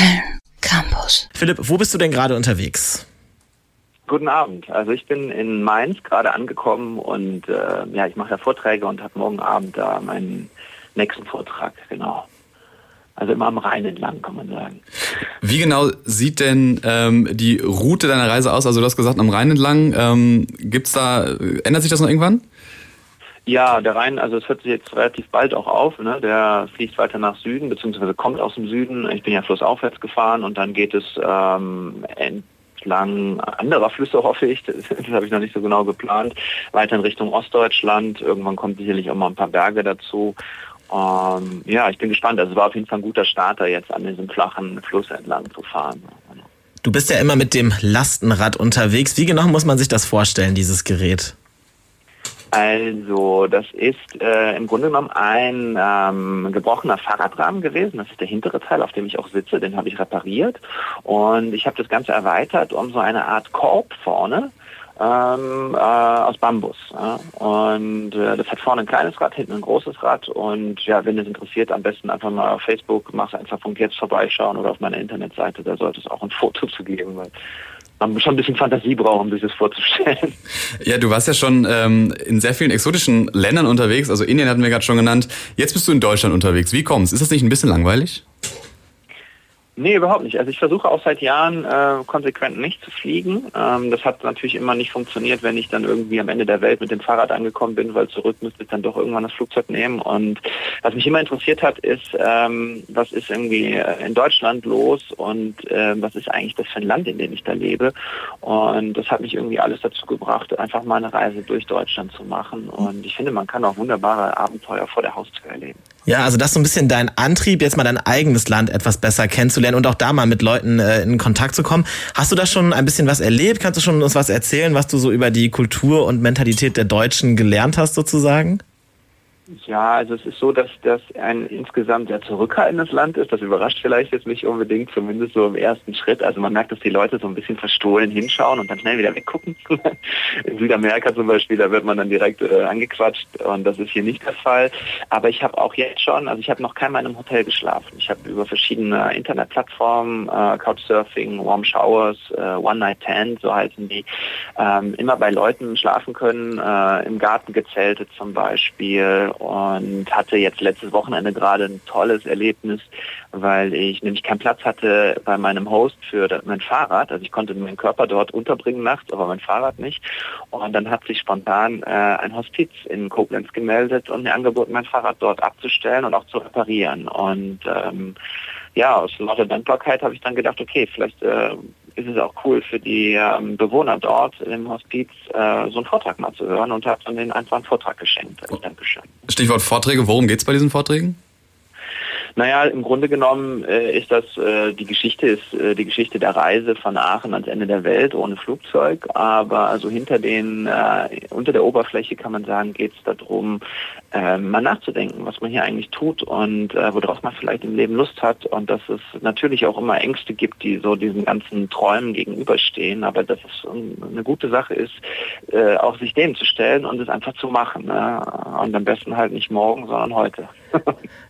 Köln Campus. Philipp, wo bist du denn gerade unterwegs? Guten Abend. Also ich bin in Mainz gerade angekommen und äh, ja, ich mache da Vorträge und habe morgen Abend da meinen nächsten Vortrag, genau. Also immer am Rhein entlang, kann man sagen. Wie genau sieht denn ähm, die Route deiner Reise aus? Also du hast gesagt, am Rhein entlang. Ähm, gibt's da, ändert sich das noch irgendwann? Ja, der Rhein, also es hört sich jetzt relativ bald auch auf. Ne? Der fließt weiter nach Süden, beziehungsweise kommt aus dem Süden. Ich bin ja flussaufwärts gefahren und dann geht es ähm, entlang anderer Flüsse, hoffe ich. Das, das habe ich noch nicht so genau geplant. Weiter in Richtung Ostdeutschland. Irgendwann kommt sicherlich auch mal ein paar Berge dazu. Ähm, ja, ich bin gespannt. Also es war auf jeden Fall ein guter Starter, jetzt an diesem flachen Fluss entlang zu fahren. Du bist ja immer mit dem Lastenrad unterwegs. Wie genau muss man sich das vorstellen, dieses Gerät? Also, das ist äh, im Grunde genommen ein ähm, gebrochener Fahrradrahmen gewesen. Das ist der hintere Teil, auf dem ich auch sitze. Den habe ich repariert. Und ich habe das Ganze erweitert um so eine Art Korb vorne ähm, äh, aus Bambus. Ja. Und äh, das hat vorne ein kleines Rad, hinten ein großes Rad. Und ja, wenn es interessiert, am besten einfach mal auf Facebook, mach einfach von jetzt vorbeischauen oder auf meiner Internetseite. Da sollte es auch ein Foto zu geben, weil man schon ein bisschen Fantasie braucht, um sich das vorzustellen. Ja, du warst ja schon ähm, in sehr vielen exotischen Ländern unterwegs. Also Indien hatten wir gerade schon genannt. Jetzt bist du in Deutschland unterwegs. Wie kommst? Ist das nicht ein bisschen langweilig? Nee, überhaupt nicht. Also ich versuche auch seit Jahren äh, konsequent nicht zu fliegen. Ähm, das hat natürlich immer nicht funktioniert, wenn ich dann irgendwie am Ende der Welt mit dem Fahrrad angekommen bin, weil zurück müsste ich dann doch irgendwann das Flugzeug nehmen. Und was mich immer interessiert hat, ist, ähm, was ist irgendwie äh, in Deutschland los und äh, was ist eigentlich das für ein Land, in dem ich da lebe. Und das hat mich irgendwie alles dazu gebracht, einfach mal eine Reise durch Deutschland zu machen. Und ich finde, man kann auch wunderbare Abenteuer vor der Haustür erleben. Ja, also das ist so ein bisschen dein Antrieb, jetzt mal dein eigenes Land etwas besser kennenzulernen und auch da mal mit Leuten äh, in Kontakt zu kommen. Hast du da schon ein bisschen was erlebt? Kannst du schon uns was erzählen, was du so über die Kultur und Mentalität der Deutschen gelernt hast sozusagen? Ja, also es ist so, dass das ein insgesamt sehr zurückhaltendes Land ist. Das überrascht vielleicht jetzt nicht unbedingt, zumindest so im ersten Schritt. Also man merkt, dass die Leute so ein bisschen verstohlen hinschauen und dann schnell wieder weggucken. In Südamerika zum Beispiel, da wird man dann direkt äh, angequatscht und das ist hier nicht der Fall. Aber ich habe auch jetzt schon, also ich habe noch keinmal in einem Hotel geschlafen. Ich habe über verschiedene Internetplattformen, äh, Couchsurfing, Warm Showers, äh, One Night Tent, so heißen die, ähm, immer bei Leuten schlafen können, äh, im Garten gezeltet zum Beispiel und hatte jetzt letztes Wochenende gerade ein tolles Erlebnis, weil ich nämlich keinen Platz hatte bei meinem Host für mein Fahrrad. Also ich konnte meinen Körper dort unterbringen nachts, aber mein Fahrrad nicht. Und dann hat sich spontan äh, ein Hospiz in Koblenz gemeldet und mir angeboten, mein Fahrrad dort abzustellen und auch zu reparieren. Und ähm, ja, aus lauter Dankbarkeit habe ich dann gedacht, okay, vielleicht äh, ist es auch cool für die ähm, Bewohner dort im Hospiz äh, so einen Vortrag mal zu hören und habe dann den einfach einen Vortrag geschenkt. Also Dankeschön. Stichwort Vorträge, worum geht es bei diesen Vorträgen? Naja, im Grunde genommen äh, ist das äh, die Geschichte ist äh, die Geschichte der Reise von Aachen ans Ende der Welt ohne Flugzeug. Aber also hinter den äh, unter der Oberfläche kann man sagen, geht es darum, äh, mal nachzudenken, was man hier eigentlich tut und äh, worauf man vielleicht im Leben Lust hat und dass es natürlich auch immer Ängste gibt, die so diesen ganzen Träumen gegenüberstehen. Aber dass es eine gute Sache ist, äh, auch sich dem zu stellen und es einfach zu machen. Ne? Und am besten halt nicht morgen, sondern heute.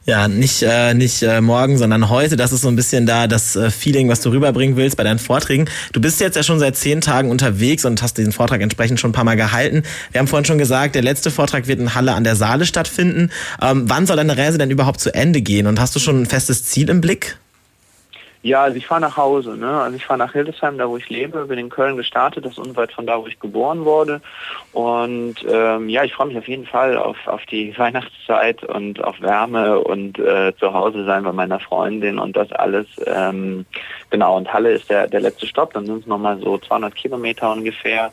ja, nicht, äh, nicht äh, morgen, sondern heute. Das ist so ein bisschen da das äh, Feeling, was du rüberbringen willst bei deinen Vorträgen. Du bist jetzt ja schon seit zehn Tagen unterwegs und hast diesen Vortrag entsprechend schon ein paar Mal gehalten. Wir haben vorhin schon gesagt, der letzte Vortrag wird in Halle an der Saale stattfinden. Ähm, wann soll deine Reise denn überhaupt zu Ende gehen? Und hast du schon ein festes Ziel im Blick? Ja, also ich fahre nach Hause. Ne? Also ich fahre nach Hildesheim, da wo ich lebe, bin in Köln gestartet, das ist unweit von da, wo ich geboren wurde. Und ähm, ja, ich freue mich auf jeden Fall auf, auf die Weihnachtszeit und auf Wärme und äh, zu Hause sein bei meiner Freundin und das alles. Ähm, genau, und Halle ist der, der letzte Stopp, dann sind es nochmal so 200 Kilometer ungefähr.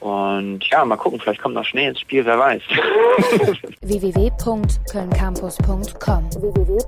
Und ja, mal gucken, vielleicht kommt noch Schnee ins Spiel, wer weiß. www.kölncampus.com www